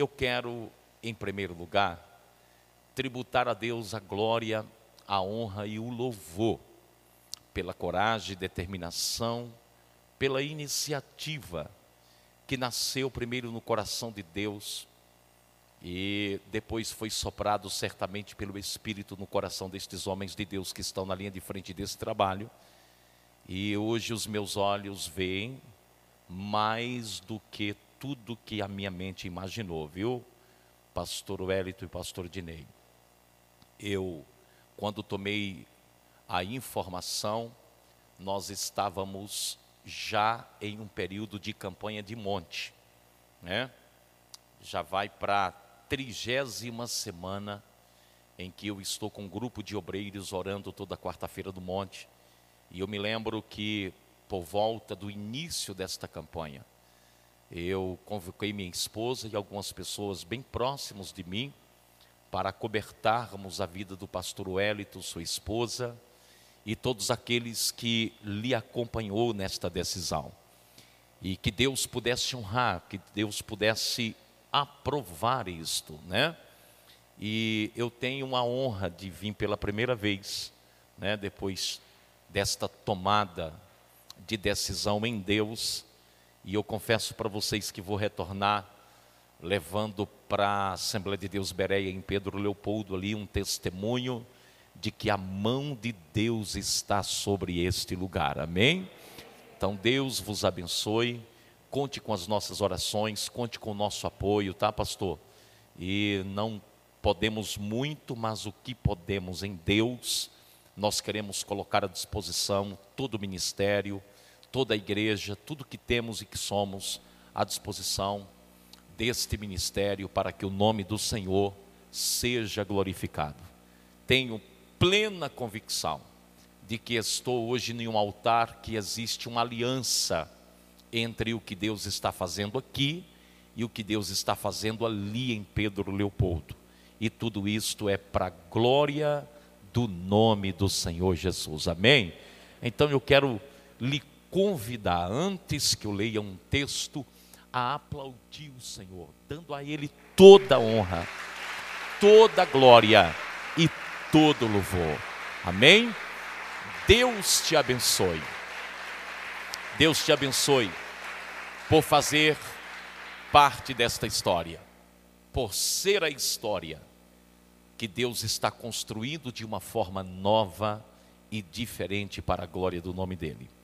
eu quero, em primeiro lugar, tributar a Deus a glória, a honra e o louvor pela coragem, determinação, pela iniciativa que nasceu primeiro no coração de Deus e depois foi soprado certamente pelo Espírito no coração destes homens de Deus que estão na linha de frente desse trabalho. E hoje os meus olhos veem mais do que tudo que a minha mente imaginou, viu? Pastor Wellington e Pastor Dinei. Eu, quando tomei a informação, nós estávamos já em um período de campanha de monte, né? Já vai para a trigésima semana em que eu estou com um grupo de obreiros orando toda quarta-feira do monte. E eu me lembro que por volta do início desta campanha, eu convoquei minha esposa e algumas pessoas bem próximos de mim para cobertarmos a vida do pastor Wellington, sua esposa, e todos aqueles que lhe acompanhou nesta decisão. E que Deus pudesse honrar, que Deus pudesse aprovar isto, né? E eu tenho a honra de vir pela primeira vez, né, depois desta tomada de decisão em Deus, e eu confesso para vocês que vou retornar levando para a Assembleia de Deus Bereia em Pedro Leopoldo ali um testemunho de que a mão de Deus está sobre este lugar. Amém? Então Deus vos abençoe. Conte com as nossas orações, conte com o nosso apoio, tá, pastor? E não podemos muito, mas o que podemos em Deus, nós queremos colocar à disposição todo o ministério, toda a igreja, tudo que temos e que somos à disposição deste ministério para que o nome do Senhor seja glorificado. Tenho plena convicção de que estou hoje em um altar que existe uma aliança entre o que Deus está fazendo aqui e o que Deus está fazendo ali em Pedro Leopoldo. E tudo isto é para a glória do nome do Senhor Jesus. Amém? Então eu quero lhe convidar, antes que eu leia um texto, a aplaudir o Senhor, dando a Ele toda a honra, toda a glória e todo o louvor. Amém? Deus te abençoe. Deus te abençoe por fazer parte desta história, por ser a história que Deus está construindo de uma forma nova e diferente para a glória do nome dEle.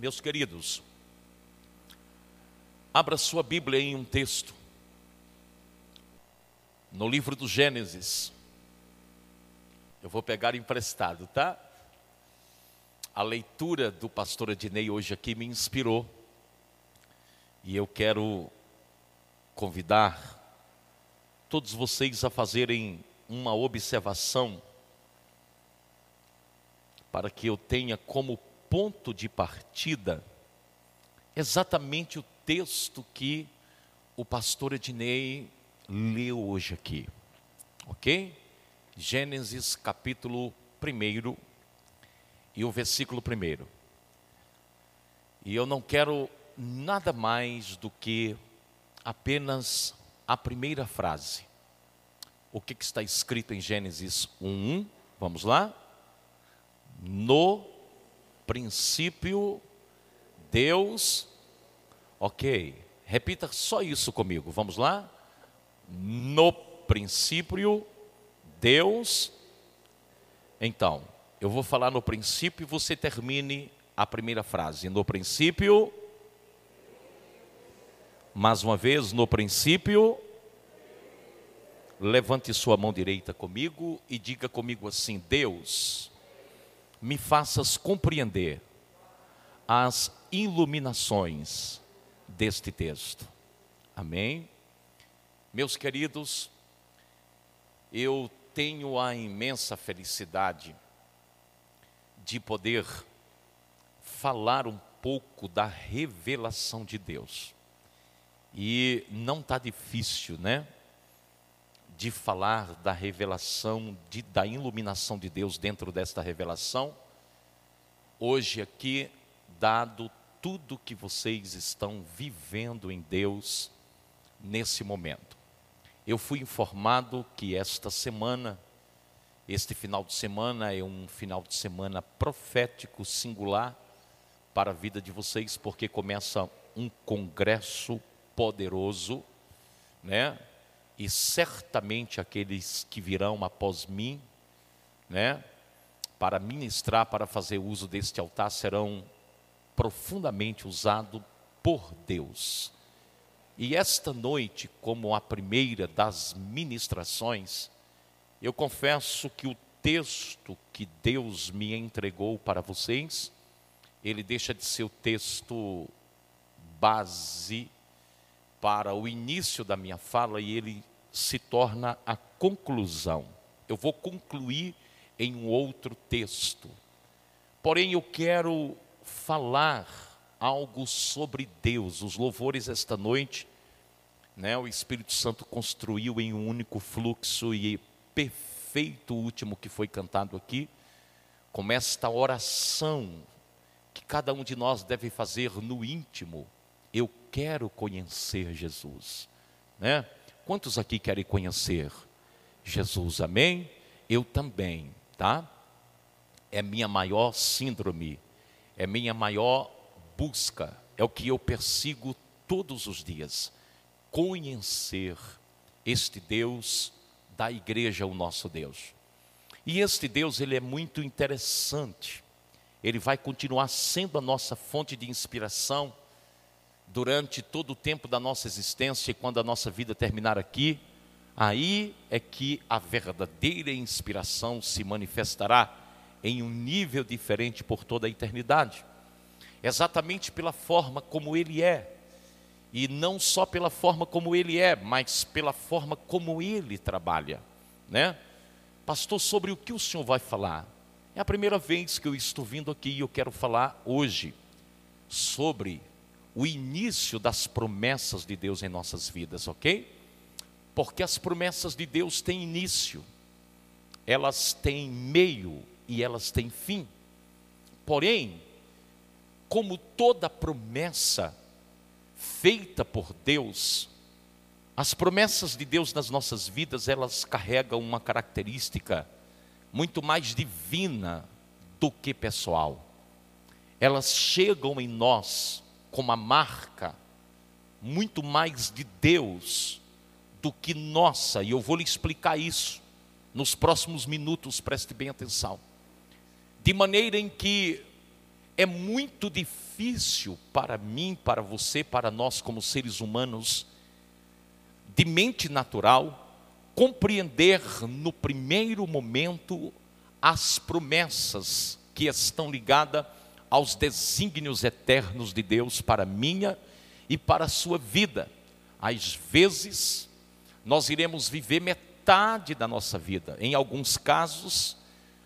Meus queridos, abra sua Bíblia em um texto, no livro do Gênesis. Eu vou pegar emprestado, tá? A leitura do pastor Ednei hoje aqui me inspirou. E eu quero convidar todos vocês a fazerem uma observação para que eu tenha como ponto de partida exatamente o texto que o pastor Ednei leu hoje aqui. Ok? Gênesis capítulo 1 e o versículo 1. E eu não quero nada mais do que apenas a primeira frase. O que, que está escrito em Gênesis 1? Vamos lá? No princípio, Deus. Ok, repita só isso comigo, vamos lá? No princípio, Deus. Então, eu vou falar no princípio e você termine a primeira frase. No princípio. Mais uma vez, no princípio. Levante sua mão direita comigo e diga comigo assim: Deus me faças compreender as iluminações deste texto. Amém? Meus queridos, eu tenho a imensa felicidade de poder falar um pouco da revelação de Deus. E não está difícil, né? De falar da revelação, de, da iluminação de Deus dentro desta revelação, hoje aqui, dado tudo que vocês estão vivendo em Deus nesse momento. Eu fui informado que esta semana, este final de semana é um final de semana profético singular para a vida de vocês, porque começa um congresso poderoso, né? E certamente aqueles que virão após mim, né, para ministrar, para fazer uso deste altar serão profundamente usados por Deus. E esta noite, como a primeira das ministrações, eu confesso que o texto que Deus me entregou para vocês, ele deixa de ser o texto base para o início da minha fala e ele se torna a conclusão. Eu vou concluir em um outro texto. Porém, eu quero falar algo sobre Deus. Os louvores esta noite, né, o Espírito Santo construiu em um único fluxo e perfeito o último que foi cantado aqui, com esta oração que cada um de nós deve fazer no íntimo. Eu quero conhecer Jesus, né? Quantos aqui querem conhecer Jesus? Amém? Eu também, tá? É minha maior síndrome, é minha maior busca, é o que eu persigo todos os dias. Conhecer este Deus da igreja, o nosso Deus. E este Deus, ele é muito interessante. Ele vai continuar sendo a nossa fonte de inspiração durante todo o tempo da nossa existência e quando a nossa vida terminar aqui, aí é que a verdadeira inspiração se manifestará em um nível diferente por toda a eternidade. Exatamente pela forma como ele é. E não só pela forma como ele é, mas pela forma como ele trabalha, né? Pastor, sobre o que o senhor vai falar? É a primeira vez que eu estou vindo aqui e eu quero falar hoje sobre o início das promessas de Deus em nossas vidas, ok? Porque as promessas de Deus têm início, elas têm meio e elas têm fim. Porém, como toda promessa feita por Deus, as promessas de Deus nas nossas vidas, elas carregam uma característica muito mais divina do que pessoal. Elas chegam em nós com uma marca muito mais de Deus do que nossa, e eu vou lhe explicar isso nos próximos minutos, preste bem atenção. De maneira em que é muito difícil para mim, para você, para nós como seres humanos, de mente natural, compreender no primeiro momento as promessas que estão ligadas aos desígnios eternos de Deus para minha e para a sua vida. Às vezes, nós iremos viver metade da nossa vida. Em alguns casos,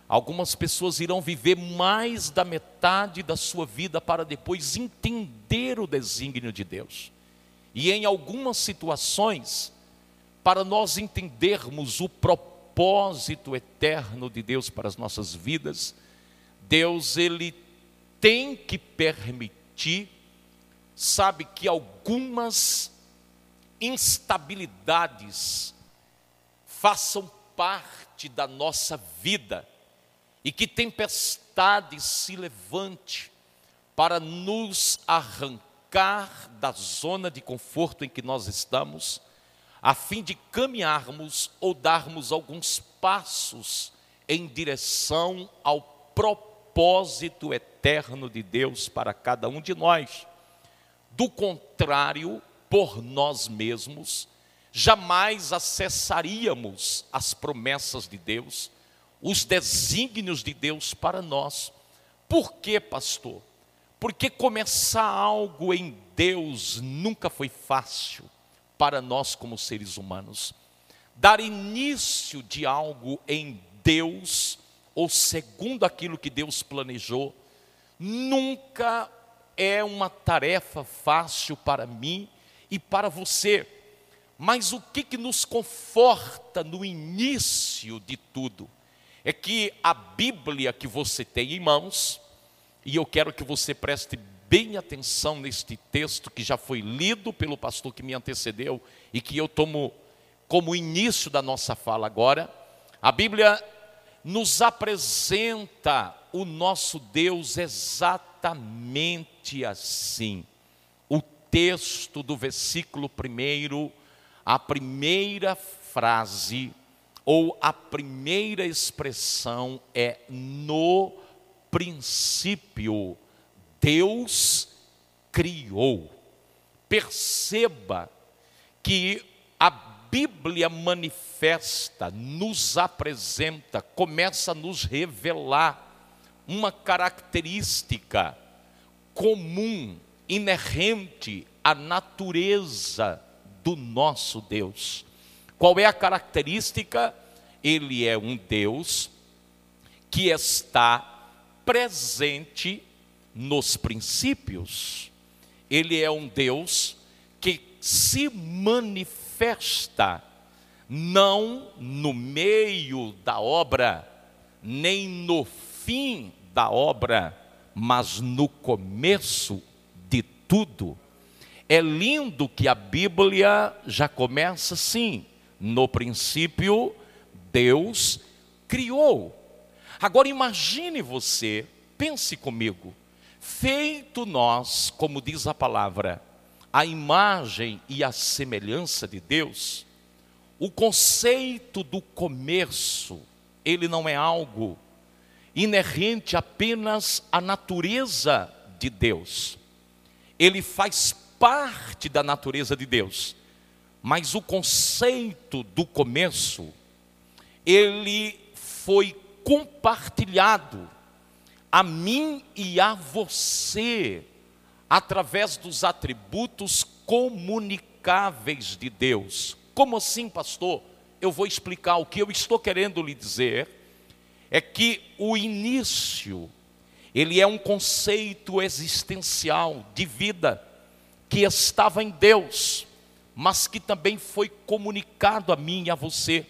algumas pessoas irão viver mais da metade da sua vida para depois entender o desígnio de Deus. E em algumas situações, para nós entendermos o propósito eterno de Deus para as nossas vidas, Deus ele tem que permitir, sabe que algumas instabilidades façam parte da nossa vida e que tempestade se levante para nos arrancar da zona de conforto em que nós estamos, a fim de caminharmos ou darmos alguns passos em direção ao propósito eterno de Deus para cada um de nós. Do contrário, por nós mesmos, jamais acessaríamos as promessas de Deus, os desígnios de Deus para nós. Por quê, pastor? Porque começar algo em Deus nunca foi fácil para nós como seres humanos. Dar início de algo em Deus, ou segundo aquilo que Deus planejou, nunca é uma tarefa fácil para mim e para você. Mas o que, que nos conforta no início de tudo é que a Bíblia que você tem em mãos, e eu quero que você preste bem atenção neste texto que já foi lido pelo pastor que me antecedeu e que eu tomo como início da nossa fala agora. A Bíblia nos apresenta o nosso Deus exatamente assim. O texto do versículo primeiro, a primeira frase ou a primeira expressão é no princípio Deus criou. Perceba que a Bíblia manifesta, nos apresenta, começa a nos revelar uma característica comum, inerente à natureza do nosso Deus. Qual é a característica? Ele é um Deus que está presente nos princípios. Ele é um Deus que se manifesta não no meio da obra, nem no fim da obra, mas no começo de tudo. É lindo que a Bíblia já começa assim: no princípio, Deus criou. Agora imagine você, pense comigo, feito nós, como diz a palavra, a imagem e a semelhança de Deus, o conceito do começo, ele não é algo inerente apenas à natureza de Deus. Ele faz parte da natureza de Deus. Mas o conceito do começo, ele foi compartilhado a mim e a você através dos atributos comunicáveis de Deus. Como assim, pastor? Eu vou explicar o que eu estou querendo lhe dizer é que o início ele é um conceito existencial de vida que estava em Deus mas que também foi comunicado a mim e a você,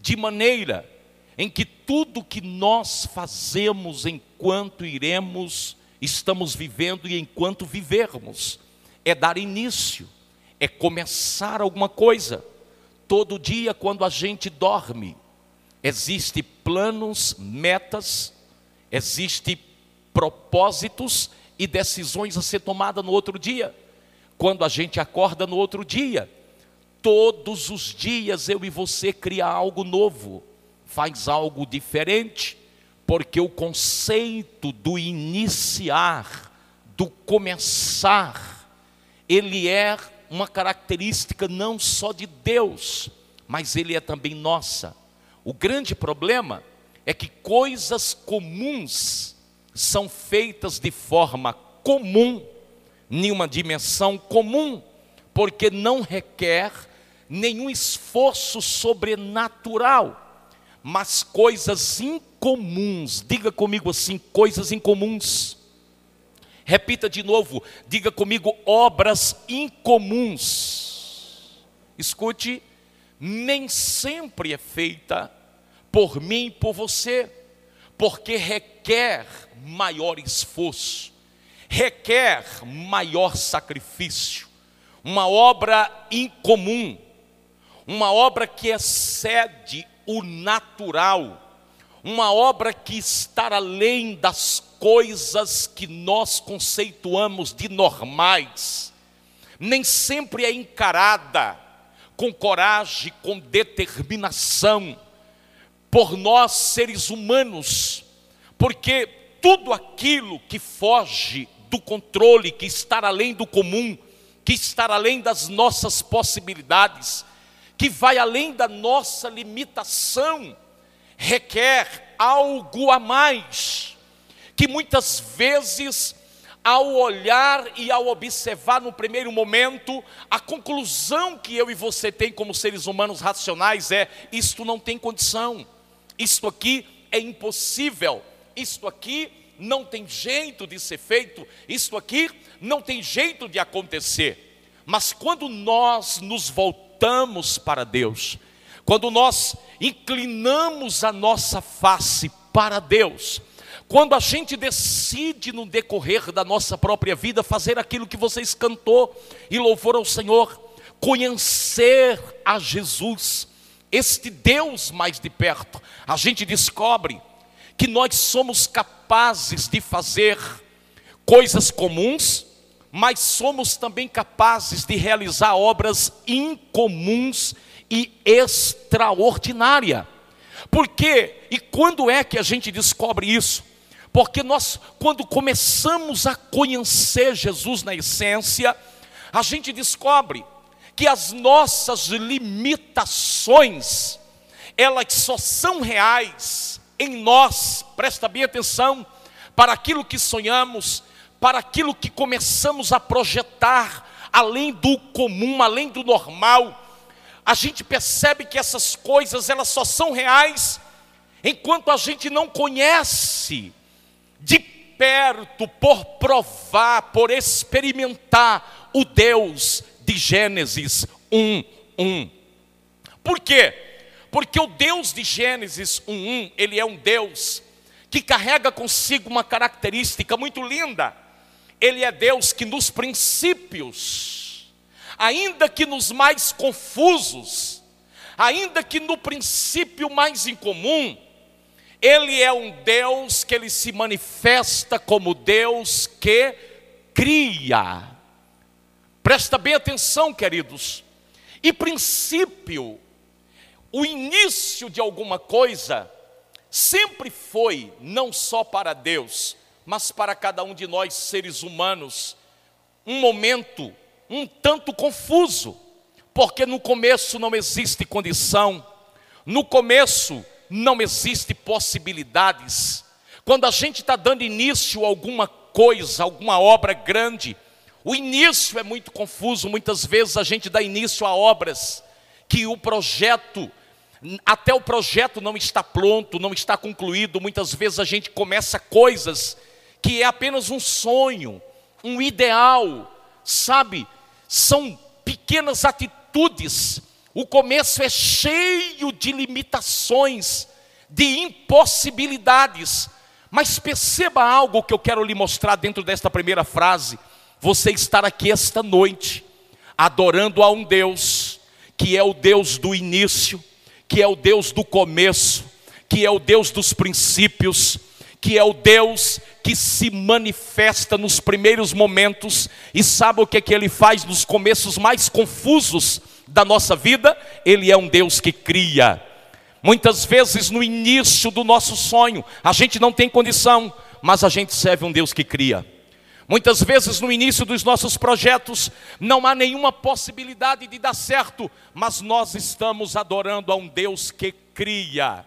de maneira em que tudo que nós fazemos enquanto iremos, estamos vivendo e enquanto vivermos, é dar início, é começar alguma coisa. Todo dia, quando a gente dorme, existe planos, metas, existe propósitos e decisões a ser tomada no outro dia quando a gente acorda no outro dia. Todos os dias eu e você cria algo novo, faz algo diferente, porque o conceito do iniciar, do começar, ele é uma característica não só de Deus, mas ele é também nossa. O grande problema é que coisas comuns são feitas de forma comum nenhuma dimensão comum, porque não requer nenhum esforço sobrenatural, mas coisas incomuns. Diga comigo assim: coisas incomuns. Repita de novo, diga comigo: obras incomuns. Escute, nem sempre é feita por mim e por você, porque requer maior esforço requer maior sacrifício, uma obra incomum, uma obra que excede o natural, uma obra que está além das coisas que nós conceituamos de normais, nem sempre é encarada com coragem, com determinação, por nós seres humanos, porque tudo aquilo que foge do controle, que está além do comum, que está além das nossas possibilidades, que vai além da nossa limitação, requer algo a mais, que muitas vezes, ao olhar e ao observar no primeiro momento, a conclusão que eu e você tem como seres humanos racionais é: isto não tem condição, isto aqui é impossível, isto aqui não tem jeito de ser feito, isto aqui não tem jeito de acontecer. Mas quando nós nos voltamos para Deus, quando nós inclinamos a nossa face para Deus, quando a gente decide no decorrer da nossa própria vida fazer aquilo que vocês cantou e louvor ao Senhor, conhecer a Jesus, este Deus mais de perto, a gente descobre que nós somos capazes de fazer coisas comuns, mas somos também capazes de realizar obras incomuns e extraordinárias. Por quê? E quando é que a gente descobre isso? Porque nós, quando começamos a conhecer Jesus na essência, a gente descobre que as nossas limitações, elas só são reais em nós, presta bem atenção, para aquilo que sonhamos, para aquilo que começamos a projetar, além do comum, além do normal. A gente percebe que essas coisas, elas só são reais enquanto a gente não conhece de perto, por provar, por experimentar o Deus de Gênesis 1, 1. Por quê? Porque o Deus de Gênesis 1, 1, ele é um Deus que carrega consigo uma característica muito linda. Ele é Deus que nos princípios, ainda que nos mais confusos, ainda que no princípio mais incomum, ele é um Deus que ele se manifesta como Deus que cria. Presta bem atenção, queridos. E princípio, o início de alguma coisa, sempre foi, não só para Deus, mas para cada um de nós seres humanos, um momento um tanto confuso, porque no começo não existe condição, no começo não existe possibilidades. Quando a gente está dando início a alguma coisa, alguma obra grande, o início é muito confuso, muitas vezes a gente dá início a obras que o projeto, até o projeto não está pronto, não está concluído, muitas vezes a gente começa coisas que é apenas um sonho, um ideal, sabe? São pequenas atitudes. O começo é cheio de limitações, de impossibilidades. Mas perceba algo que eu quero lhe mostrar dentro desta primeira frase você estar aqui esta noite, adorando a um Deus, que é o Deus do início, que é o Deus do começo, que é o Deus dos princípios, que é o Deus que se manifesta nos primeiros momentos e sabe o que, é que ele faz nos começos mais confusos da nossa vida? Ele é um Deus que cria. Muitas vezes no início do nosso sonho, a gente não tem condição, mas a gente serve um Deus que cria. Muitas vezes no início dos nossos projetos não há nenhuma possibilidade de dar certo, mas nós estamos adorando a um Deus que cria.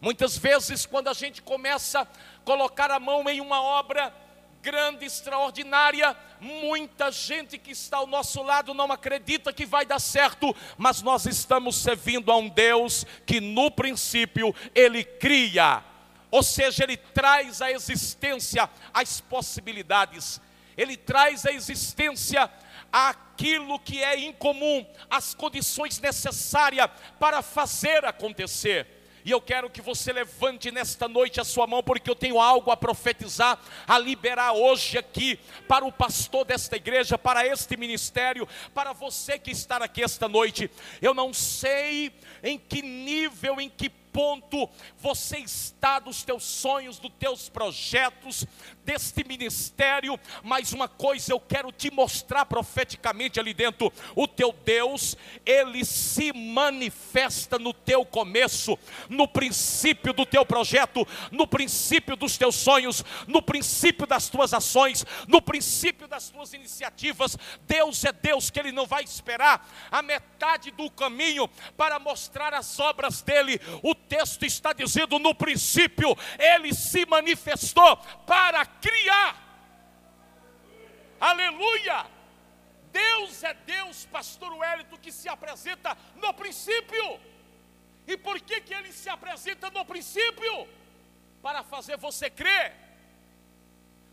Muitas vezes quando a gente começa a colocar a mão em uma obra grande, extraordinária, muita gente que está ao nosso lado não acredita que vai dar certo, mas nós estamos servindo a um Deus que no princípio ele cria ou seja, ele traz à existência as possibilidades, ele traz à existência aquilo que é incomum, as condições necessárias para fazer acontecer. E eu quero que você levante nesta noite a sua mão, porque eu tenho algo a profetizar, a liberar hoje aqui para o pastor desta igreja, para este ministério, para você que está aqui esta noite. Eu não sei em que nível, em que ponto você está dos teus sonhos, dos teus projetos, deste ministério, mas uma coisa eu quero te mostrar profeticamente ali dentro: o teu Deus, ele se manifesta no teu começo, no princípio do teu projeto, no princípio dos teus sonhos, no princípio das tuas ações, no princípio das tuas iniciativas. Deus é Deus que ele não vai esperar a metade do caminho para mostrar as obras dele. O texto está dizendo: no princípio, ele se manifestou para criar. Aleluia! Deus é Deus, pastor Wellington, que se apresenta no princípio. E por que, que ele se apresenta no princípio? Para fazer você crer.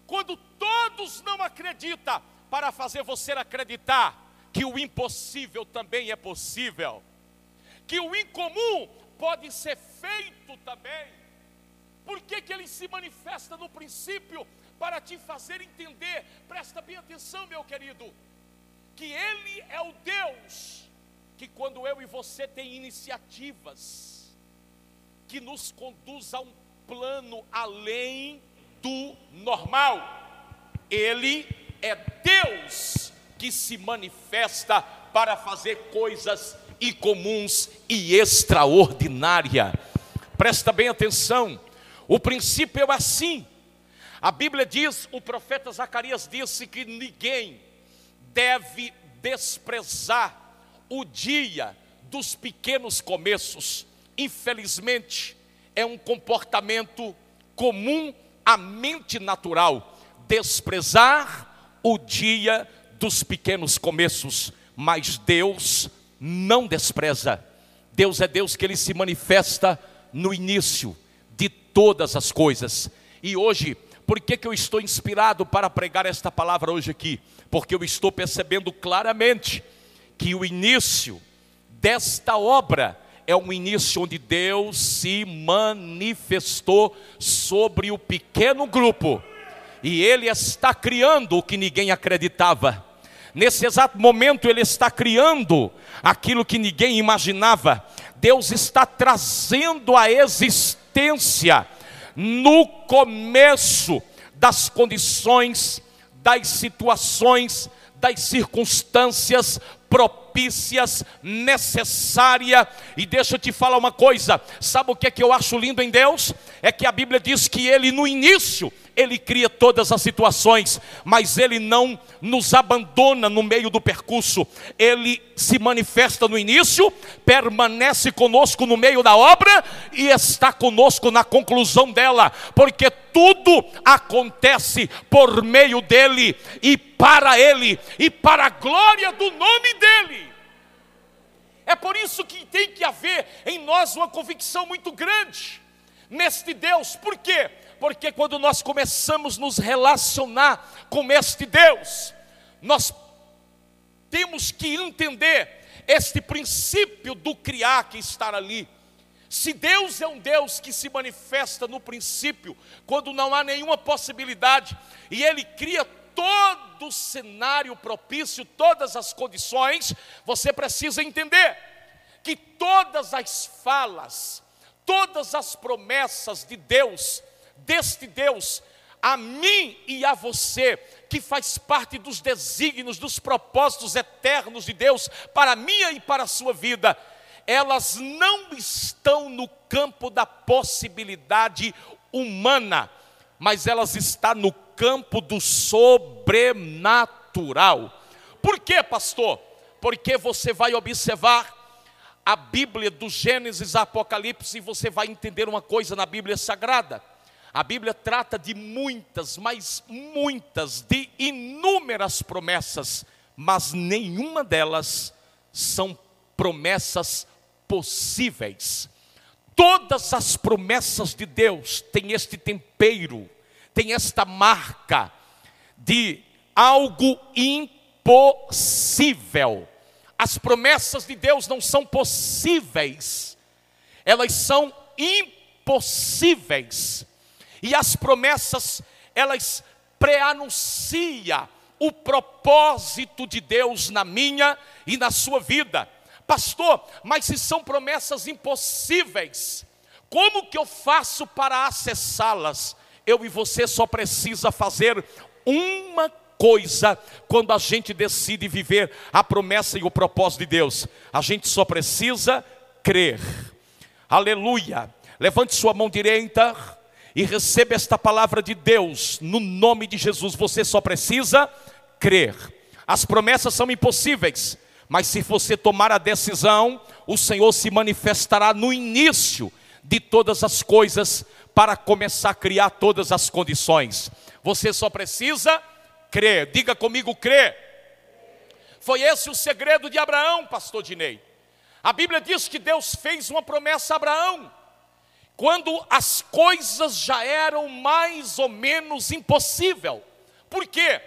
Quando todos não acreditam, para fazer você acreditar que o impossível também é possível, que o incomum pode ser feito também. Por que, que ele se manifesta no princípio? Para te fazer entender, presta bem atenção, meu querido, que ele é o Deus que, quando eu e você tem iniciativas, que nos conduz a um plano além do normal, ele é Deus que se manifesta para fazer coisas incomuns e extraordinárias. Presta bem atenção, o princípio é assim. A Bíblia diz, o profeta Zacarias disse que ninguém deve desprezar o dia dos pequenos começos. Infelizmente, é um comportamento comum à mente natural desprezar o dia dos pequenos começos, mas Deus não despreza. Deus é Deus que ele se manifesta no início de todas as coisas. E hoje, por que, que eu estou inspirado para pregar esta palavra hoje aqui? Porque eu estou percebendo claramente que o início desta obra é um início onde Deus se manifestou sobre o pequeno grupo e ele está criando o que ninguém acreditava. Nesse exato momento, ele está criando aquilo que ninguém imaginava. Deus está trazendo a existência no começo das condições, das situações, das circunstâncias propícias, necessária. E deixa eu te falar uma coisa: sabe o que é que eu acho lindo em Deus? É que a Bíblia diz que Ele no início ele cria todas as situações, mas Ele não nos abandona no meio do percurso. Ele se manifesta no início, permanece conosco no meio da obra e está conosco na conclusão dela, porque tudo acontece por meio dEle e para Ele e para a glória do nome dEle. É por isso que tem que haver em nós uma convicção muito grande neste Deus, por quê? porque quando nós começamos a nos relacionar com este Deus, nós temos que entender este princípio do criar que está ali. Se Deus é um Deus que se manifesta no princípio, quando não há nenhuma possibilidade, e Ele cria todo o cenário propício, todas as condições, você precisa entender que todas as falas, todas as promessas de Deus deste Deus a mim e a você, que faz parte dos desígnios, dos propósitos eternos de Deus para a minha e para a sua vida, elas não estão no campo da possibilidade humana, mas elas estão no campo do sobrenatural. Por quê, pastor? Porque você vai observar a Bíblia do Gênesis a Apocalipse e você vai entender uma coisa na Bíblia Sagrada a Bíblia trata de muitas, mas muitas, de inúmeras promessas, mas nenhuma delas são promessas possíveis. Todas as promessas de Deus têm este tempero, têm esta marca de algo impossível. As promessas de Deus não são possíveis, elas são impossíveis. E as promessas, elas preanuncia o propósito de Deus na minha e na sua vida. Pastor, mas se são promessas impossíveis, como que eu faço para acessá-las? Eu e você só precisa fazer uma coisa quando a gente decide viver a promessa e o propósito de Deus. A gente só precisa crer. Aleluia. Levante sua mão direita e receba esta palavra de Deus no nome de Jesus. Você só precisa crer. As promessas são impossíveis, mas se você tomar a decisão, o Senhor se manifestará no início de todas as coisas para começar a criar todas as condições. Você só precisa crer. Diga comigo, crer. Foi esse o segredo de Abraão, pastor Dinei. A Bíblia diz que Deus fez uma promessa a Abraão quando as coisas já eram mais ou menos impossível. Por quê?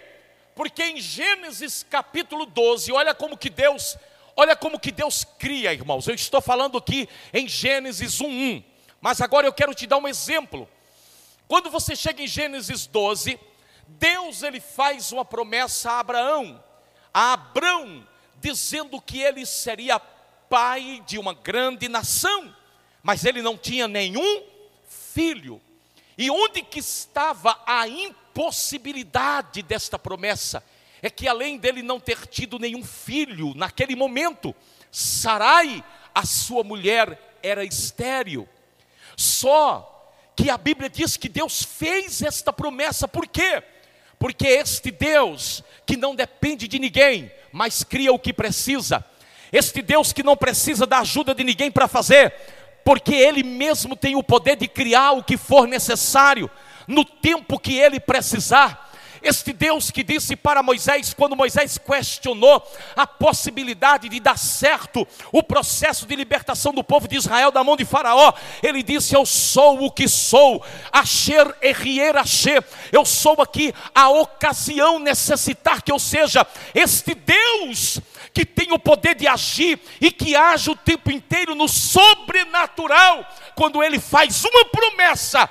Porque em Gênesis capítulo 12, olha como que Deus, olha como que Deus cria, irmãos. Eu estou falando aqui em Gênesis 1:1, mas agora eu quero te dar um exemplo. Quando você chega em Gênesis 12, Deus ele faz uma promessa a Abraão, a Abrão, dizendo que ele seria pai de uma grande nação, mas ele não tinha nenhum filho. E onde que estava a impossibilidade desta promessa? É que além dele não ter tido nenhum filho naquele momento, Sarai, a sua mulher, era estéril. Só que a Bíblia diz que Deus fez esta promessa, por quê? Porque este Deus que não depende de ninguém, mas cria o que precisa, este Deus que não precisa da ajuda de ninguém para fazer, porque Ele mesmo tem o poder de criar o que for necessário, no tempo que Ele precisar. Este Deus que disse para Moisés, quando Moisés questionou a possibilidade de dar certo o processo de libertação do povo de Israel da mão de Faraó, ele disse: Eu sou o que sou, Asher Errier Asher, eu sou aqui a ocasião necessitar que eu seja este Deus que tem o poder de agir e que age o tempo inteiro no sobrenatural, quando ele faz uma promessa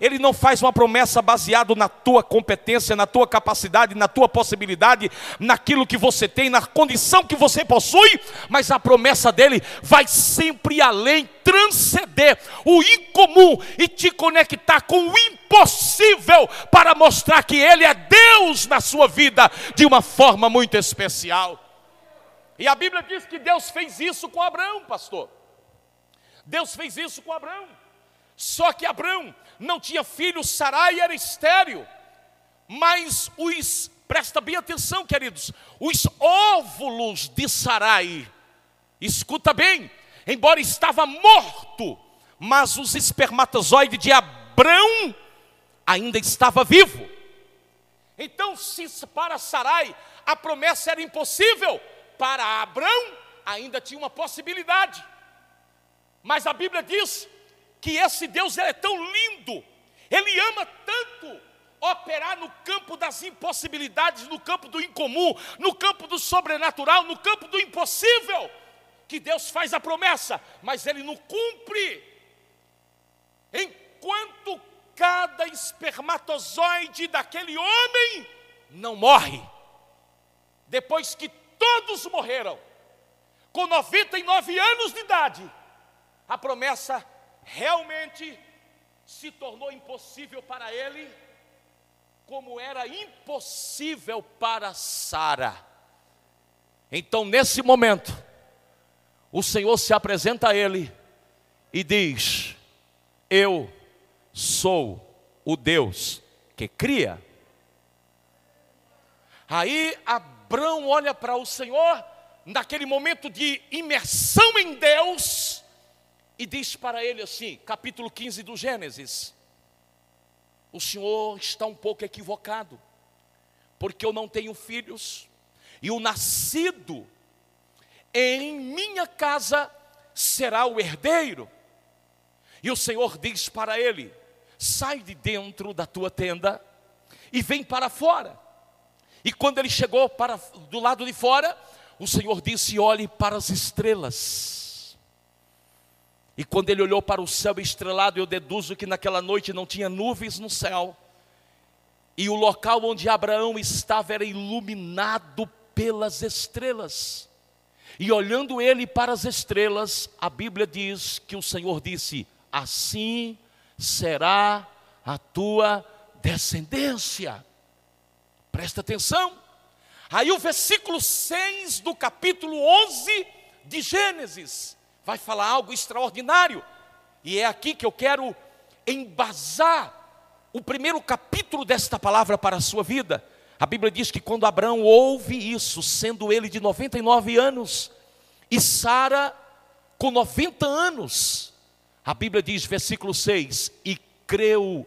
ele não faz uma promessa baseada na tua competência, na tua capacidade, na tua possibilidade, naquilo que você tem, na condição que você possui, mas a promessa dele vai sempre além, transcender o incomum e te conectar com o impossível para mostrar que ele é Deus na sua vida de uma forma muito especial. E a Bíblia diz que Deus fez isso com Abraão, pastor. Deus fez isso com Abraão. Só que Abraão não tinha filho, Sarai era estéreo. Mas os, presta bem atenção, queridos, os óvulos de Sarai, escuta bem, embora estava morto, mas os espermatozoides de Abrão ainda estava vivo. Então, se para Sarai a promessa era impossível, para Abrão ainda tinha uma possibilidade. Mas a Bíblia diz que esse Deus é tão lindo, ele ama tanto operar no campo das impossibilidades, no campo do incomum, no campo do sobrenatural, no campo do impossível, que Deus faz a promessa, mas ele não cumpre. Enquanto cada espermatozoide daquele homem não morre, depois que todos morreram, com 99 anos de idade, a promessa realmente se tornou impossível para ele, como era impossível para Sara. Então, nesse momento, o Senhor se apresenta a ele e diz: Eu sou o Deus que cria. Aí Abraão olha para o Senhor, naquele momento de imersão em Deus, e diz para ele assim, capítulo 15 do Gênesis: O senhor está um pouco equivocado, porque eu não tenho filhos, e o nascido em minha casa será o herdeiro. E o Senhor diz para ele: Sai de dentro da tua tenda e vem para fora. E quando ele chegou para do lado de fora, o Senhor disse: Olhe para as estrelas e quando ele olhou para o céu estrelado, eu deduzo que naquela noite não tinha nuvens no céu. E o local onde Abraão estava era iluminado pelas estrelas. E olhando ele para as estrelas, a Bíblia diz que o Senhor disse: Assim será a tua descendência. Presta atenção. Aí o versículo 6 do capítulo 11 de Gênesis vai falar algo extraordinário. E é aqui que eu quero embasar o primeiro capítulo desta palavra para a sua vida. A Bíblia diz que quando Abraão ouve isso, sendo ele de 99 anos, e Sara com 90 anos, a Bíblia diz, versículo 6: E creu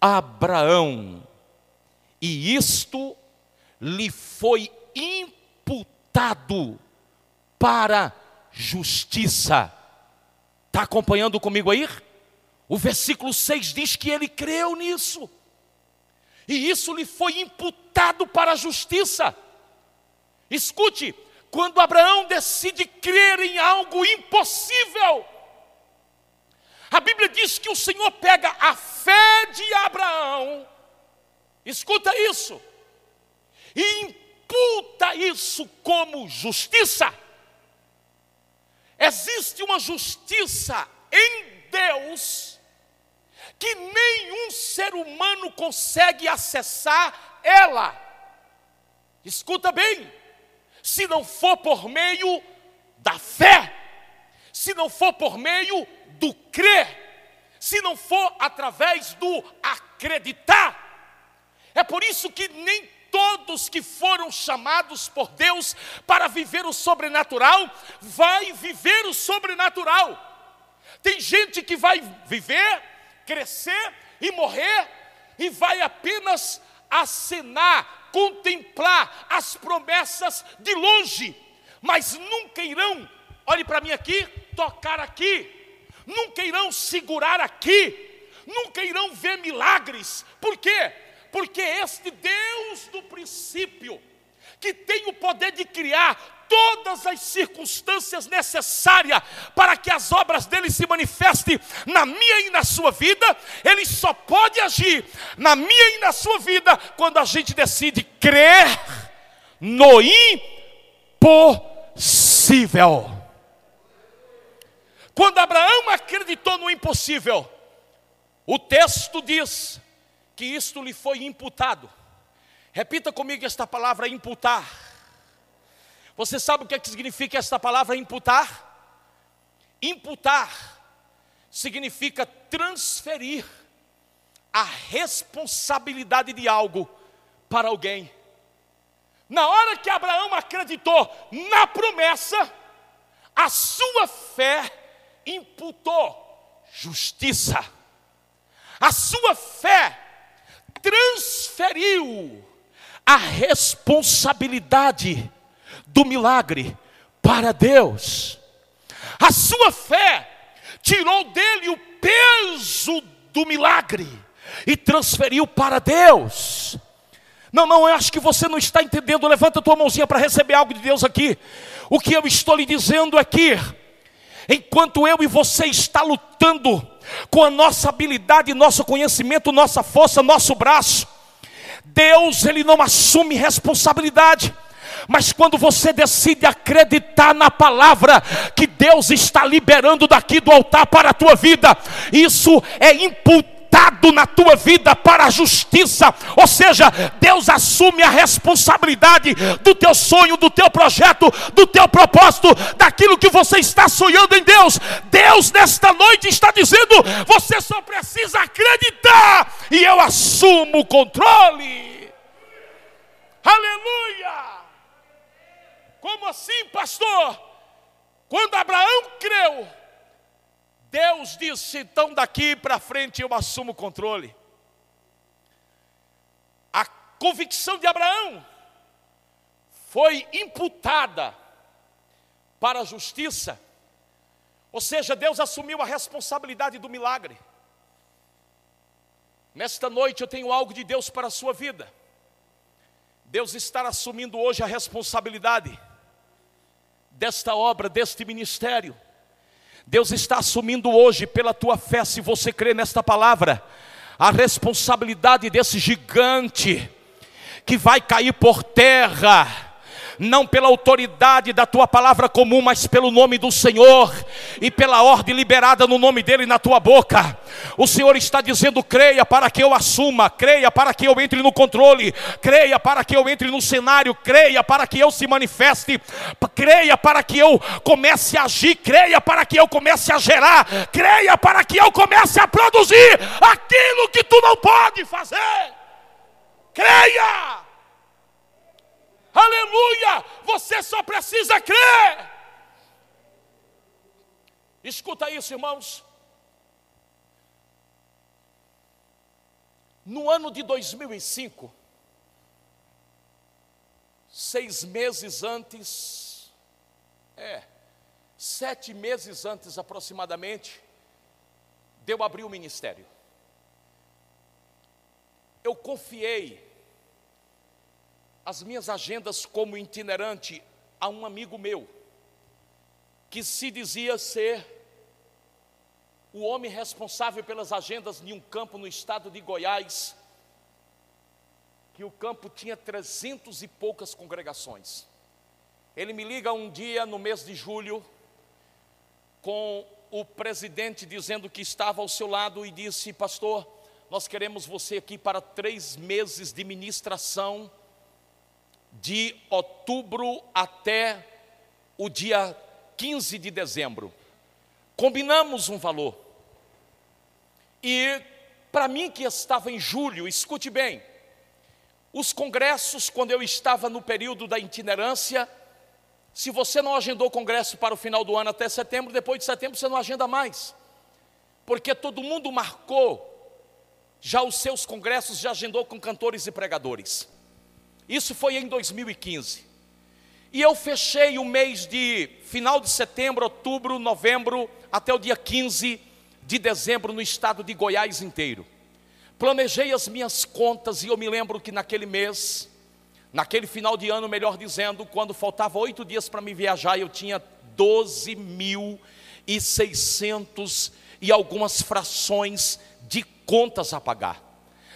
Abraão, e isto lhe foi imputado para justiça. Está acompanhando comigo aí? O versículo 6 diz que ele creu nisso, e isso lhe foi imputado para a justiça. Escute, quando Abraão decide crer em algo impossível, A Bíblia diz que o Senhor pega a fé de Abraão, escuta isso, e imputa isso como justiça. Existe uma justiça em Deus que nenhum ser humano consegue acessar ela. Escuta bem, se não for por meio da fé, se não for por meio do crer, se não for através do acreditar. É por isso que nem todos que foram chamados por Deus para viver o sobrenatural, vai viver o sobrenatural. Tem gente que vai viver, crescer e morrer, e vai apenas acenar, contemplar as promessas de longe, mas nunca irão, olhe para mim aqui, tocar aqui, nunca irão segurar aqui, nunca irão ver milagres, por quê? Porque este Deus do princípio, que tem o poder de criar todas as circunstâncias necessárias para que as obras dele se manifestem na minha e na sua vida, ele só pode agir na minha e na sua vida quando a gente decide crer no impossível. Quando Abraão acreditou no impossível, o texto diz que isto lhe foi imputado. Repita comigo esta palavra imputar. Você sabe o que, é que significa esta palavra imputar? Imputar significa transferir a responsabilidade de algo para alguém. Na hora que Abraão acreditou na promessa, a sua fé imputou justiça. A sua fé transferiu a responsabilidade do milagre para Deus. A sua fé tirou dele o peso do milagre e transferiu para Deus. Não, não, eu acho que você não está entendendo. Levanta a tua mãozinha para receber algo de Deus aqui. O que eu estou lhe dizendo aqui, enquanto eu e você está lutando com a nossa habilidade, nosso conhecimento, nossa força, nosso braço. Deus, ele não assume responsabilidade. Mas quando você decide acreditar na palavra que Deus está liberando daqui do altar para a tua vida, isso é imputado na tua vida para a justiça, ou seja, Deus assume a responsabilidade do teu sonho, do teu projeto, do teu propósito, daquilo que você está sonhando em Deus. Deus nesta noite está dizendo: você só precisa acreditar e eu assumo o controle. Aleluia! Como assim, pastor? Quando Abraão creu, Deus disse: então daqui para frente eu assumo o controle. A convicção de Abraão foi imputada para a justiça, ou seja, Deus assumiu a responsabilidade do milagre. Nesta noite eu tenho algo de Deus para a sua vida. Deus está assumindo hoje a responsabilidade desta obra, deste ministério. Deus está assumindo hoje, pela tua fé, se você crê nesta palavra, a responsabilidade desse gigante que vai cair por terra não pela autoridade da tua palavra comum, mas pelo nome do Senhor e pela ordem liberada no nome dele na tua boca. O Senhor está dizendo: creia para que eu assuma, creia para que eu entre no controle, creia para que eu entre no cenário, creia para que eu se manifeste, creia para que eu comece a agir, creia para que eu comece a gerar, creia para que eu comece a produzir aquilo que tu não pode fazer. Creia! Aleluia! Você só precisa crer. Escuta isso, irmãos. No ano de 2005, seis meses antes, é, sete meses antes aproximadamente, de eu abrir o ministério. Eu confiei as minhas agendas como itinerante a um amigo meu, que se dizia ser o homem responsável pelas agendas de um campo no estado de Goiás, que o campo tinha trezentos e poucas congregações. Ele me liga um dia no mês de julho, com o presidente dizendo que estava ao seu lado e disse: Pastor, nós queremos você aqui para três meses de ministração, de outubro até o dia 15 de dezembro. Combinamos um valor. E para mim que estava em julho, escute bem, os congressos, quando eu estava no período da itinerância, se você não agendou congresso para o final do ano até setembro, depois de setembro você não agenda mais. Porque todo mundo marcou já os seus congressos, já agendou com cantores e pregadores. Isso foi em 2015. E eu fechei o mês de final de setembro, outubro, novembro, até o dia 15 de dezembro no estado de Goiás inteiro. Planejei as minhas contas e eu me lembro que naquele mês, naquele final de ano, melhor dizendo, quando faltava oito dias para me viajar, eu tinha 12 mil e seiscentos e algumas frações de contas a pagar.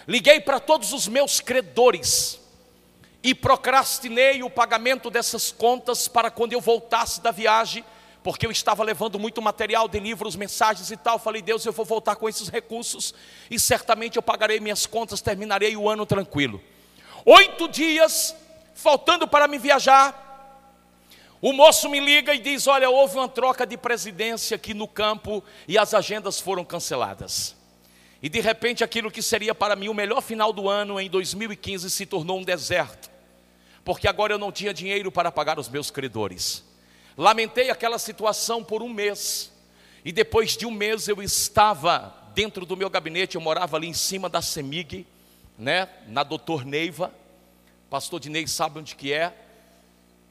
Liguei para todos os meus credores e procrastinei o pagamento dessas contas para quando eu voltasse da viagem porque eu estava levando muito material de livros, mensagens e tal. Falei, Deus, eu vou voltar com esses recursos e certamente eu pagarei minhas contas, terminarei o ano tranquilo. Oito dias, faltando para me viajar, o moço me liga e diz: Olha, houve uma troca de presidência aqui no campo e as agendas foram canceladas. E de repente aquilo que seria para mim o melhor final do ano em 2015 se tornou um deserto, porque agora eu não tinha dinheiro para pagar os meus credores. Lamentei aquela situação por um mês. E depois de um mês eu estava dentro do meu gabinete, eu morava ali em cima da Semig, né, na Doutor Neiva. Pastor Dinei sabe onde que é.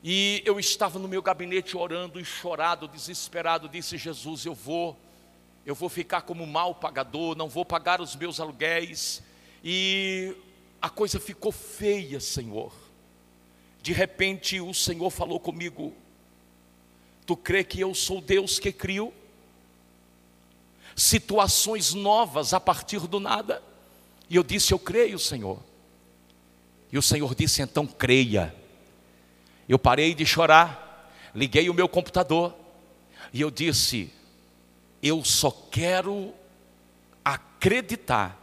E eu estava no meu gabinete orando e chorado, desesperado, disse Jesus, eu vou eu vou ficar como mal pagador, não vou pagar os meus aluguéis. E a coisa ficou feia, Senhor. De repente o Senhor falou comigo: Tu crê que eu sou Deus que criou? Situações novas a partir do nada. E eu disse: Eu creio, Senhor. E o Senhor disse: Então creia. Eu parei de chorar, liguei o meu computador e eu disse: Eu só quero acreditar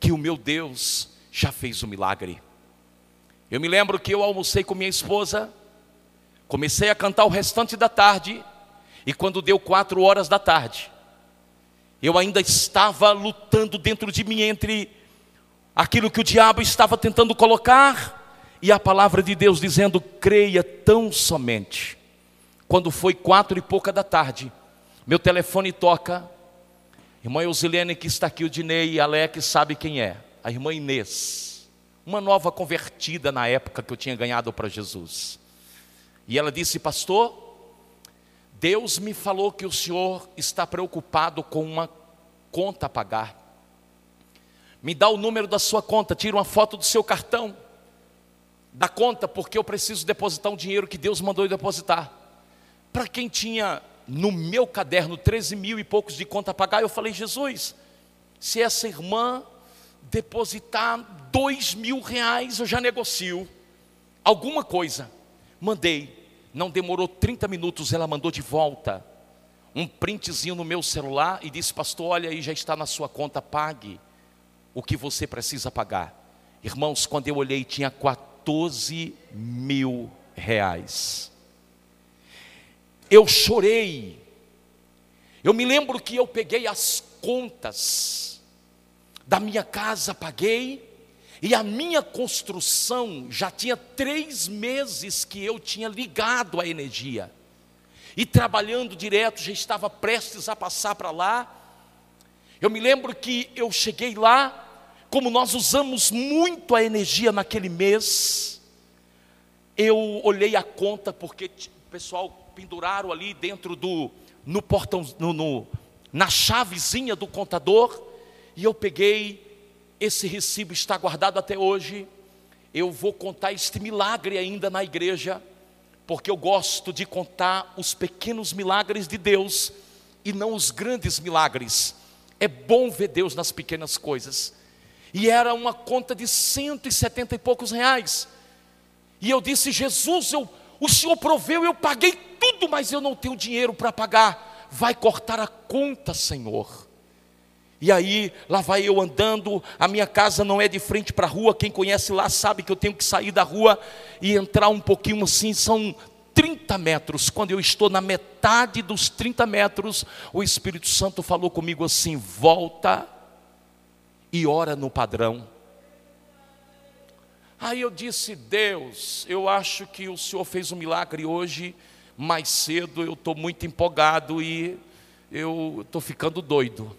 que o meu Deus já fez o um milagre. Eu me lembro que eu almocei com minha esposa Comecei a cantar o restante da tarde, e quando deu quatro horas da tarde, eu ainda estava lutando dentro de mim entre aquilo que o diabo estava tentando colocar e a palavra de Deus dizendo: creia tão somente. Quando foi quatro e pouca da tarde, meu telefone toca. Irmã Eusilene que está aqui, o Dinei e Alex sabe quem é. A irmã Inês, uma nova convertida na época que eu tinha ganhado para Jesus. E ela disse: Pastor, Deus me falou que o senhor está preocupado com uma conta a pagar. Me dá o número da sua conta, tira uma foto do seu cartão da conta, porque eu preciso depositar um dinheiro que Deus mandou eu depositar. Para quem tinha no meu caderno 13 mil e poucos de conta a pagar, eu falei, Jesus, se essa irmã depositar dois mil reais, eu já negocio alguma coisa. Mandei. Não demorou 30 minutos, ela mandou de volta um printzinho no meu celular e disse: Pastor, olha aí, já está na sua conta, pague o que você precisa pagar. Irmãos, quando eu olhei, tinha 14 mil reais. Eu chorei. Eu me lembro que eu peguei as contas da minha casa, paguei, e a minha construção já tinha três meses que eu tinha ligado a energia. E trabalhando direto, já estava prestes a passar para lá. Eu me lembro que eu cheguei lá, como nós usamos muito a energia naquele mês, eu olhei a conta, porque o pessoal penduraram ali dentro do, no portão, no, no, na chavezinha do contador, e eu peguei esse recibo está guardado até hoje. Eu vou contar este milagre ainda na igreja, porque eu gosto de contar os pequenos milagres de Deus e não os grandes milagres. É bom ver Deus nas pequenas coisas. E era uma conta de 170 e poucos reais. E eu disse: Jesus, eu, o Senhor proveu, eu paguei tudo, mas eu não tenho dinheiro para pagar. Vai cortar a conta, Senhor. E aí, lá vai eu andando, a minha casa não é de frente para a rua, quem conhece lá sabe que eu tenho que sair da rua e entrar um pouquinho assim, são 30 metros. Quando eu estou na metade dos 30 metros, o Espírito Santo falou comigo assim: volta e ora no padrão. Aí eu disse: Deus, eu acho que o Senhor fez um milagre hoje, mais cedo, eu estou muito empolgado e eu estou ficando doido.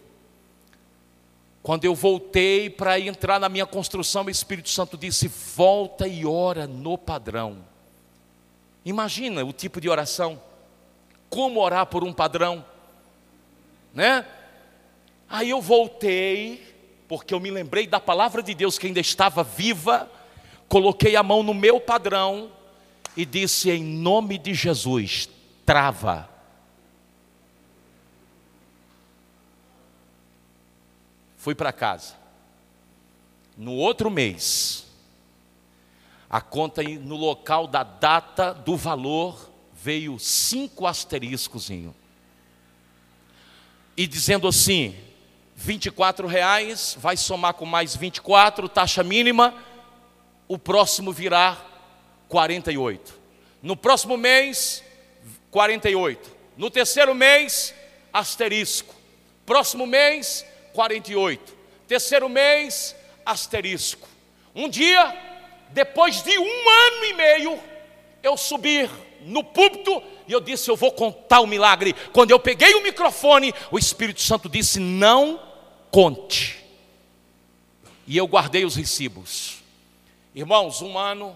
Quando eu voltei para entrar na minha construção, o Espírito Santo disse: volta e ora no padrão. Imagina o tipo de oração. Como orar por um padrão, né? Aí eu voltei, porque eu me lembrei da palavra de Deus que ainda estava viva, coloquei a mão no meu padrão e disse em nome de Jesus: trava Fui para casa. No outro mês, a conta no local da data do valor veio cinco asteriscozinho. E dizendo assim, 24 reais, vai somar com mais 24, taxa mínima, o próximo virá 48. No próximo mês, 48. No terceiro mês, asterisco. Próximo mês, 48. Terceiro mês, asterisco. Um dia, depois de um ano e meio, eu subi no púlpito e eu disse: Eu vou contar o milagre. Quando eu peguei o microfone, o Espírito Santo disse: Não conte. E eu guardei os recibos. Irmãos, um ano,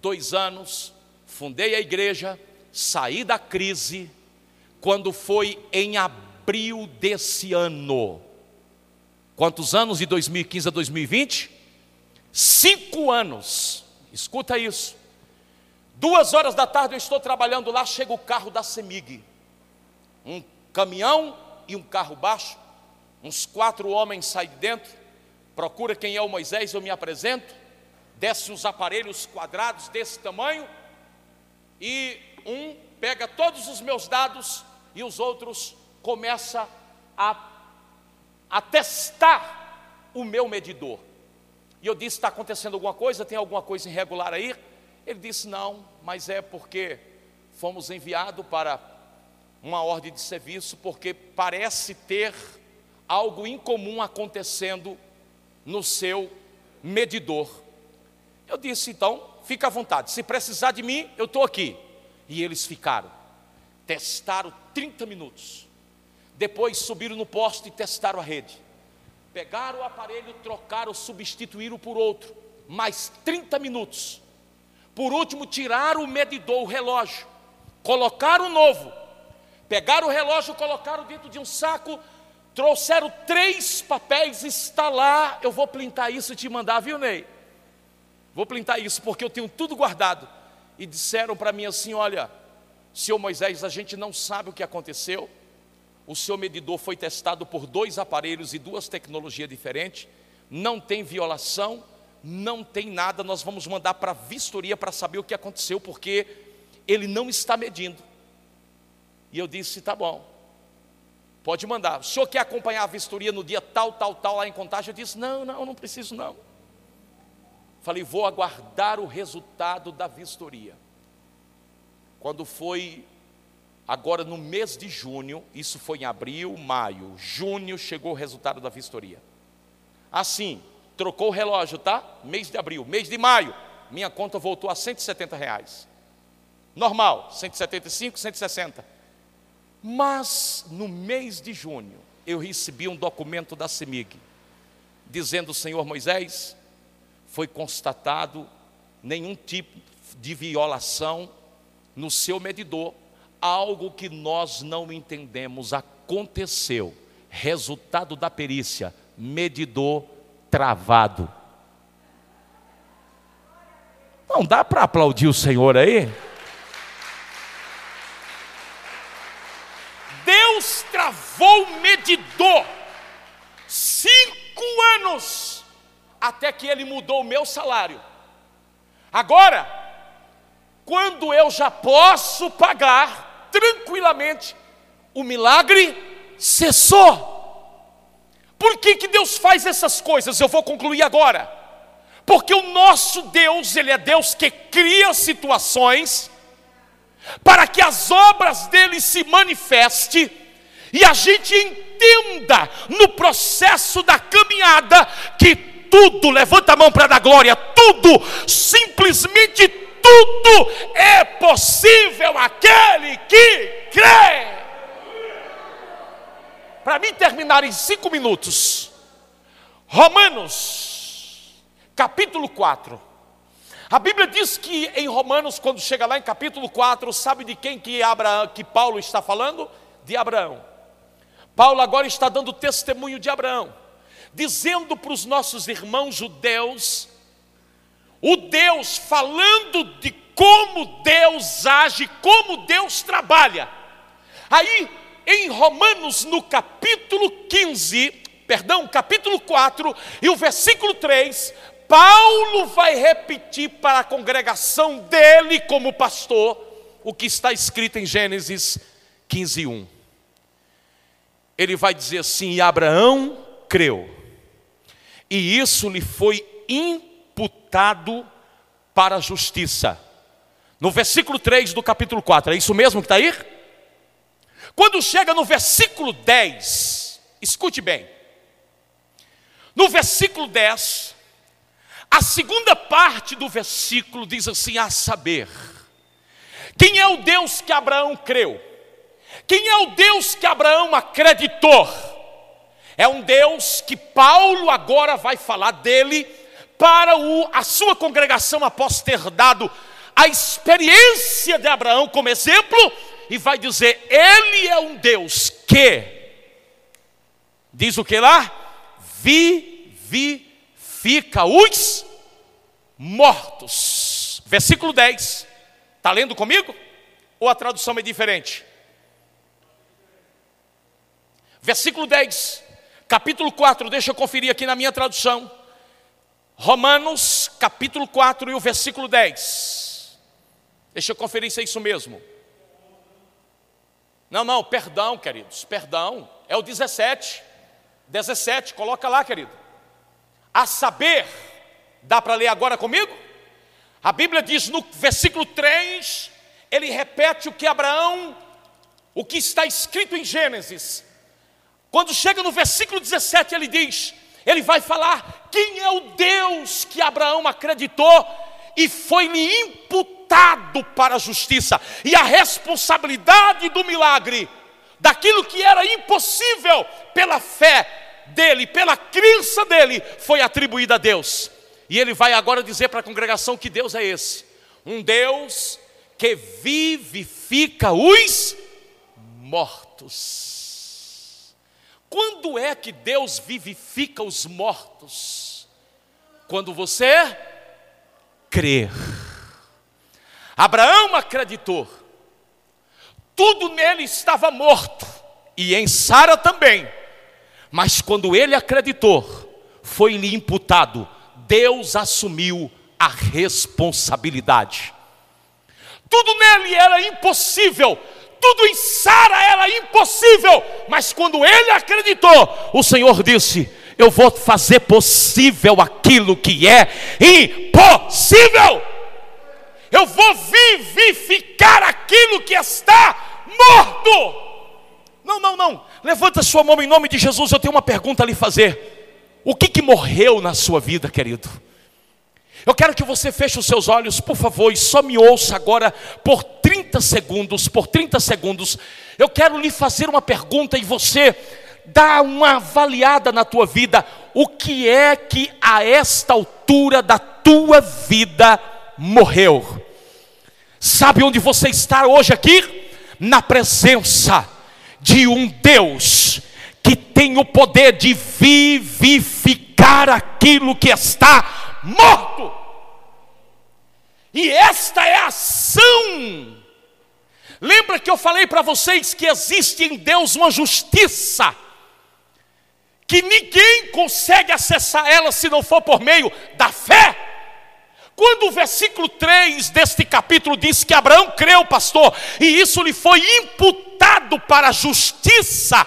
dois anos, fundei a igreja, saí da crise. Quando foi em abril desse ano, Quantos anos de 2015 a 2020? Cinco anos. Escuta isso. Duas horas da tarde eu estou trabalhando lá, chega o carro da CEMIG. Um caminhão e um carro baixo. Uns quatro homens saem de dentro. Procura quem é o Moisés, eu me apresento. Desce uns aparelhos quadrados desse tamanho. E um pega todos os meus dados e os outros começa a a testar o meu medidor. E eu disse: está acontecendo alguma coisa? Tem alguma coisa irregular aí? Ele disse: não, mas é porque fomos enviados para uma ordem de serviço, porque parece ter algo incomum acontecendo no seu medidor. Eu disse: então, fica à vontade, se precisar de mim, eu estou aqui. E eles ficaram, testaram 30 minutos. Depois subiram no poste e testaram a rede. Pegaram o aparelho, trocaram, substituíram por outro. Mais 30 minutos. Por último, tiraram o medidor, o relógio. Colocaram o novo. Pegaram o relógio, colocaram dentro de um saco. Trouxeram três papéis, está lá. Eu vou printar isso e te mandar, viu, Ney? Vou printar isso porque eu tenho tudo guardado. E disseram para mim assim: olha, senhor Moisés, a gente não sabe o que aconteceu o seu medidor foi testado por dois aparelhos e duas tecnologias diferentes, não tem violação, não tem nada, nós vamos mandar para a vistoria para saber o que aconteceu, porque ele não está medindo. E eu disse: tá bom, pode mandar. O senhor quer acompanhar a vistoria no dia tal, tal, tal, lá em contagem? Eu disse: não, não, não preciso não. Falei: vou aguardar o resultado da vistoria. Quando foi Agora, no mês de junho, isso foi em abril, maio, junho, chegou o resultado da vistoria. Assim, trocou o relógio, tá? Mês de abril, mês de maio, minha conta voltou a 170 reais. Normal, 175, 160. Mas no mês de junho, eu recebi um documento da CEMIG, dizendo: Senhor Moisés, foi constatado nenhum tipo de violação no seu medidor algo que nós não entendemos aconteceu. Resultado da perícia: medidor travado. Não dá para aplaudir o Senhor aí? Deus travado levou o medidor cinco anos até que ele mudou o meu salário. Agora, quando eu já posso pagar tranquilamente, o milagre cessou. Por que, que Deus faz essas coisas? Eu vou concluir agora. Porque o nosso Deus, Ele é Deus que cria situações para que as obras dele se manifeste e a gente entenda no processo da caminhada que tudo, levanta a mão para dar glória, tudo, simplesmente tudo é possível aquele que crê. Para mim terminar em cinco minutos, Romanos, capítulo 4. A Bíblia diz que em Romanos, quando chega lá em capítulo 4, sabe de quem que, Abraão, que Paulo está falando? De Abraão. Paulo agora está dando testemunho de Abraão, dizendo para os nossos irmãos judeus, o Deus falando de como Deus age, como Deus trabalha. Aí em Romanos, no capítulo 15, perdão, capítulo 4 e o versículo 3, Paulo vai repetir para a congregação dele, como pastor, o que está escrito em Gênesis 15, 1. Ele vai dizer assim: e Abraão creu, e isso lhe foi imputado para a justiça. No versículo 3 do capítulo 4, é isso mesmo que está aí? Quando chega no versículo 10, escute bem. No versículo 10, a segunda parte do versículo diz assim: a saber, quem é o Deus que Abraão creu? Quem é o Deus que Abraão acreditou? É um Deus que Paulo agora vai falar dele para o, a sua congregação após ter dado a experiência de Abraão como exemplo e vai dizer: Ele é um Deus que, diz o que lá? Vivifica os mortos. Versículo 10. Está lendo comigo? Ou a tradução é diferente? Versículo 10, capítulo 4, deixa eu conferir aqui na minha tradução. Romanos, capítulo 4 e o versículo 10. Deixa eu conferir se é isso mesmo. Não, não, perdão, queridos, perdão. É o 17. 17, coloca lá, querido. A saber, dá para ler agora comigo? A Bíblia diz no versículo 3, ele repete o que Abraão, o que está escrito em Gênesis. Quando chega no versículo 17, ele diz: ele vai falar quem é o Deus que Abraão acreditou e foi-lhe imputado para a justiça, e a responsabilidade do milagre, daquilo que era impossível, pela fé dele, pela crença dele, foi atribuída a Deus. E ele vai agora dizer para a congregação que Deus é esse: um Deus que vivifica os mortos. Quando é que Deus vivifica os mortos? Quando você crer. Abraão acreditou, tudo nele estava morto, e em Sara também, mas quando ele acreditou, foi-lhe imputado, Deus assumiu a responsabilidade. Tudo nele era impossível, tudo em Sara era impossível, mas quando ele acreditou, o Senhor disse: eu vou fazer possível aquilo que é impossível. Eu vou vivificar aquilo que está morto. Não, não, não. Levanta sua mão em nome de Jesus. Eu tenho uma pergunta a lhe fazer. O que, que morreu na sua vida, querido? Eu quero que você feche os seus olhos, por favor, e só me ouça agora por 30 segundos. Por 30 segundos, eu quero lhe fazer uma pergunta e você dá uma avaliada na tua vida, o que é que a esta altura da tua vida morreu? Sabe onde você está hoje aqui? Na presença de um Deus que tem o poder de vivificar aquilo que está morto. E esta é a ação. Lembra que eu falei para vocês que existe em Deus uma justiça, que ninguém consegue acessar ela se não for por meio da fé. Quando o versículo 3 deste capítulo diz que Abraão creu, pastor, e isso lhe foi imputado para a justiça,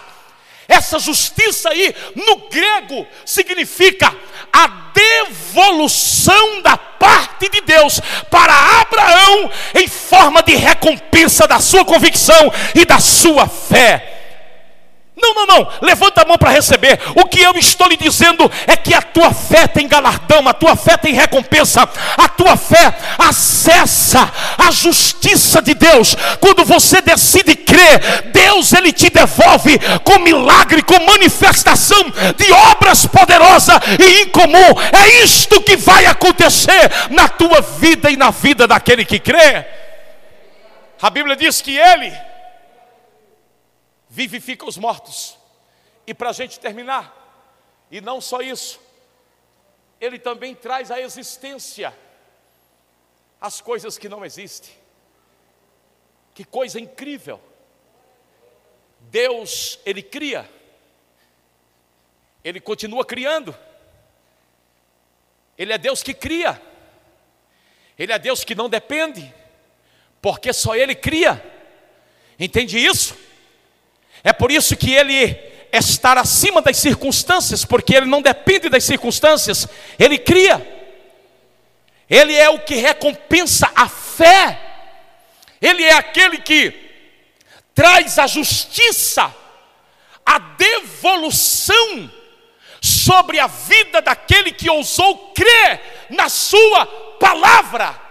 essa justiça aí, no grego, significa a devolução da parte de Deus para Abraão em forma de recompensa da sua convicção e da sua fé. Não, não, não. Levanta a mão para receber. O que eu estou lhe dizendo é que a tua fé tem galardão, a tua fé tem recompensa, a tua fé acessa a justiça de Deus. Quando você decide crer, Deus ele te devolve com milagre, com manifestação de obras poderosas e incomum. É isto que vai acontecer na tua vida e na vida daquele que crê. A Bíblia diz que ele vivifica os mortos. E para a gente terminar, e não só isso, ele também traz à existência as coisas que não existem. Que coisa incrível! Deus, Ele cria, Ele continua criando, Ele é Deus que cria, Ele é Deus que não depende, porque só Ele cria, entende isso? É por isso que ele está acima das circunstâncias, porque ele não depende das circunstâncias, ele cria. Ele é o que recompensa a fé. Ele é aquele que traz a justiça, a devolução sobre a vida daquele que ousou crer na sua palavra.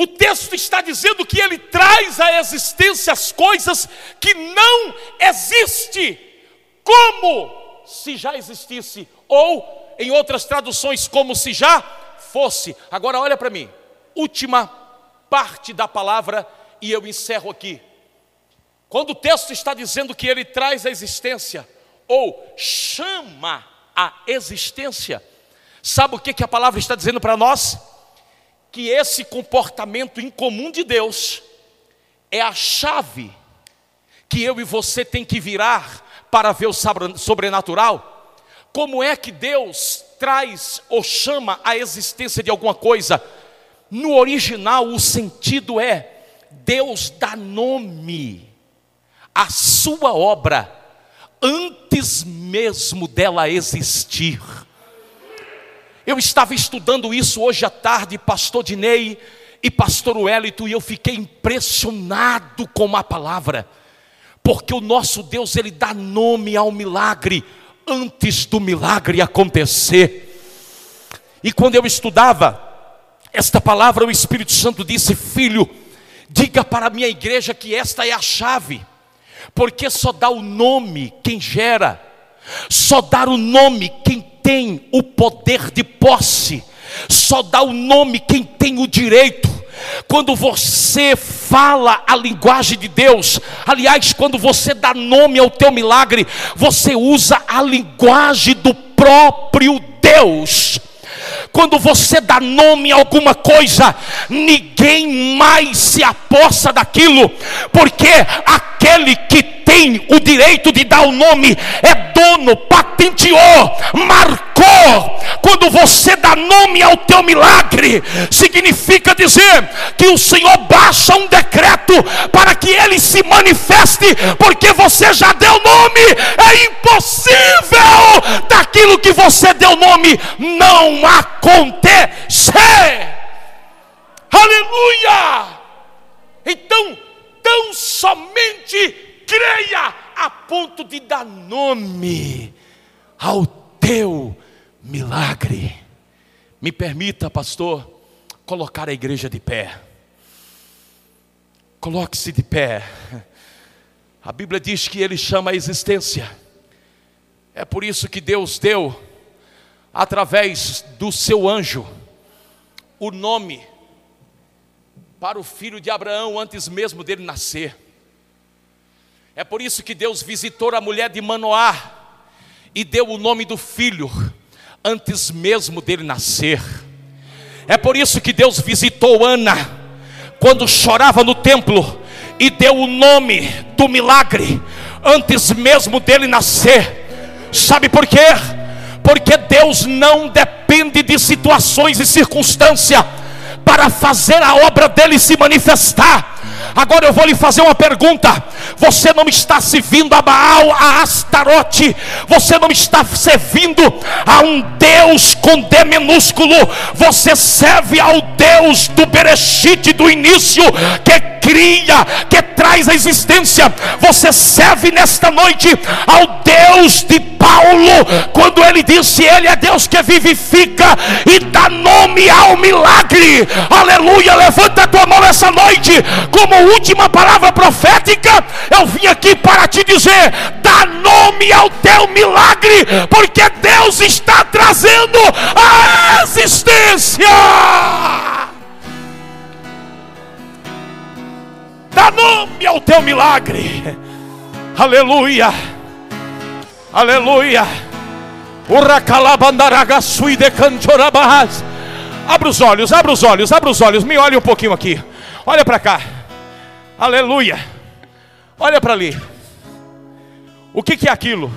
O texto está dizendo que ele traz à existência as coisas que não existem, como se já existisse, ou em outras traduções, como se já fosse. Agora olha para mim, última parte da palavra e eu encerro aqui. Quando o texto está dizendo que ele traz a existência, ou chama a existência, sabe o que, que a palavra está dizendo para nós? Que esse comportamento incomum de Deus é a chave que eu e você tem que virar para ver o sobrenatural? Como é que Deus traz ou chama a existência de alguma coisa? No original, o sentido é Deus dá nome à sua obra antes mesmo dela existir. Eu estava estudando isso hoje à tarde, pastor Dinei e pastor Wellington, e eu fiquei impressionado com a palavra, porque o nosso Deus, ele dá nome ao milagre antes do milagre acontecer. E quando eu estudava esta palavra, o Espírito Santo disse: Filho, diga para a minha igreja que esta é a chave, porque só dá o nome quem gera, só dá o nome quem tem o poder de posse, só dá o nome quem tem o direito. Quando você fala a linguagem de Deus, aliás, quando você dá nome ao teu milagre, você usa a linguagem do próprio Deus. Quando você dá nome a alguma coisa, ninguém mais se apossa daquilo, porque aquele que tem o direito de dar o nome é dono, patenteou, marcou. Quando você dá nome ao teu milagre, significa dizer que o Senhor baixa um decreto para que ele se manifeste, porque você já deu nome. É impossível daquilo que você deu nome não acontecer. Aleluia! Então, tão somente creia a ponto de dar nome ao teu milagre. Me permita, pastor, colocar a igreja de pé. Coloque-se de pé. A Bíblia diz que ele chama a existência. É por isso que Deus deu, através do seu anjo, o nome para o filho de Abraão antes mesmo dele nascer. É por isso que Deus visitou a mulher de Manoá e deu o nome do filho antes mesmo dele nascer. É por isso que Deus visitou Ana quando chorava no templo e deu o nome do milagre antes mesmo dele nascer. Sabe por quê? Porque Deus não depende de situações e circunstâncias para fazer a obra dele se manifestar. Agora eu vou lhe fazer uma pergunta: você não está servindo a Baal, a Astarote, você não está servindo a um Deus com D minúsculo, você serve ao Deus do Berechite do início, que cria, que traz a existência. Você serve nesta noite ao Deus de Paulo, quando ele disse: Ele é Deus que vivifica e dá nome ao milagre. Aleluia! Levanta a tua mão essa noite, como última palavra profética. Eu vim aqui para te dizer: dá nome ao teu milagre, porque Deus está trazendo a existência. Dá nome ao teu milagre. Aleluia. Aleluia. Abra os olhos, abra os olhos, abra os olhos. Me olhe um pouquinho aqui. Olha para cá. Aleluia. Olha para ali. O que, que é aquilo?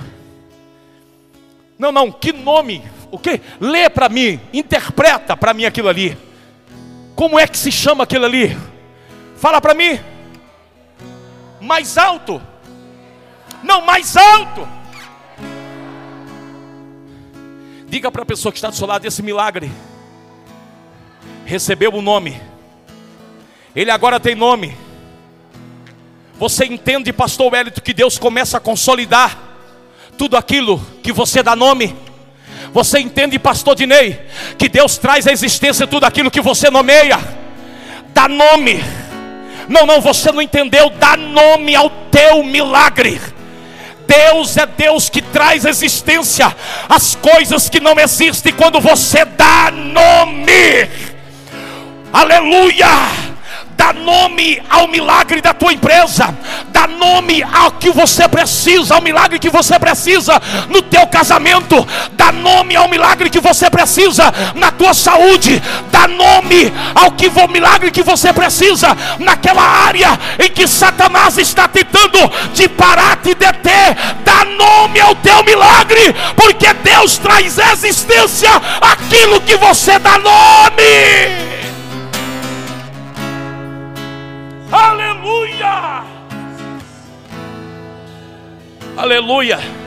Não, não, que nome? O que? Lê para mim, interpreta para mim aquilo ali. Como é que se chama aquilo ali? Fala para mim. Mais alto. Não, mais alto. Diga para a pessoa que está do seu lado: esse milagre recebeu o um nome, ele agora tem nome. Você entende, pastor Wellington, que Deus começa a consolidar tudo aquilo que você dá nome? Você entende, pastor Dinei, que Deus traz à existência tudo aquilo que você nomeia? Dá nome. Não, não, você não entendeu. Dá nome ao teu milagre. Deus é Deus que traz existência às coisas que não existem quando você dá nome. Aleluia! Dá nome ao milagre da tua empresa, dá nome ao que você precisa, ao milagre que você precisa no teu casamento, dá nome ao milagre que você precisa na tua saúde, dá nome ao que milagre que você precisa naquela área em que Satanás está tentando te parar, te deter, dá nome ao teu milagre, porque Deus traz existência aquilo que você dá nome. Aleluia! Aleluia!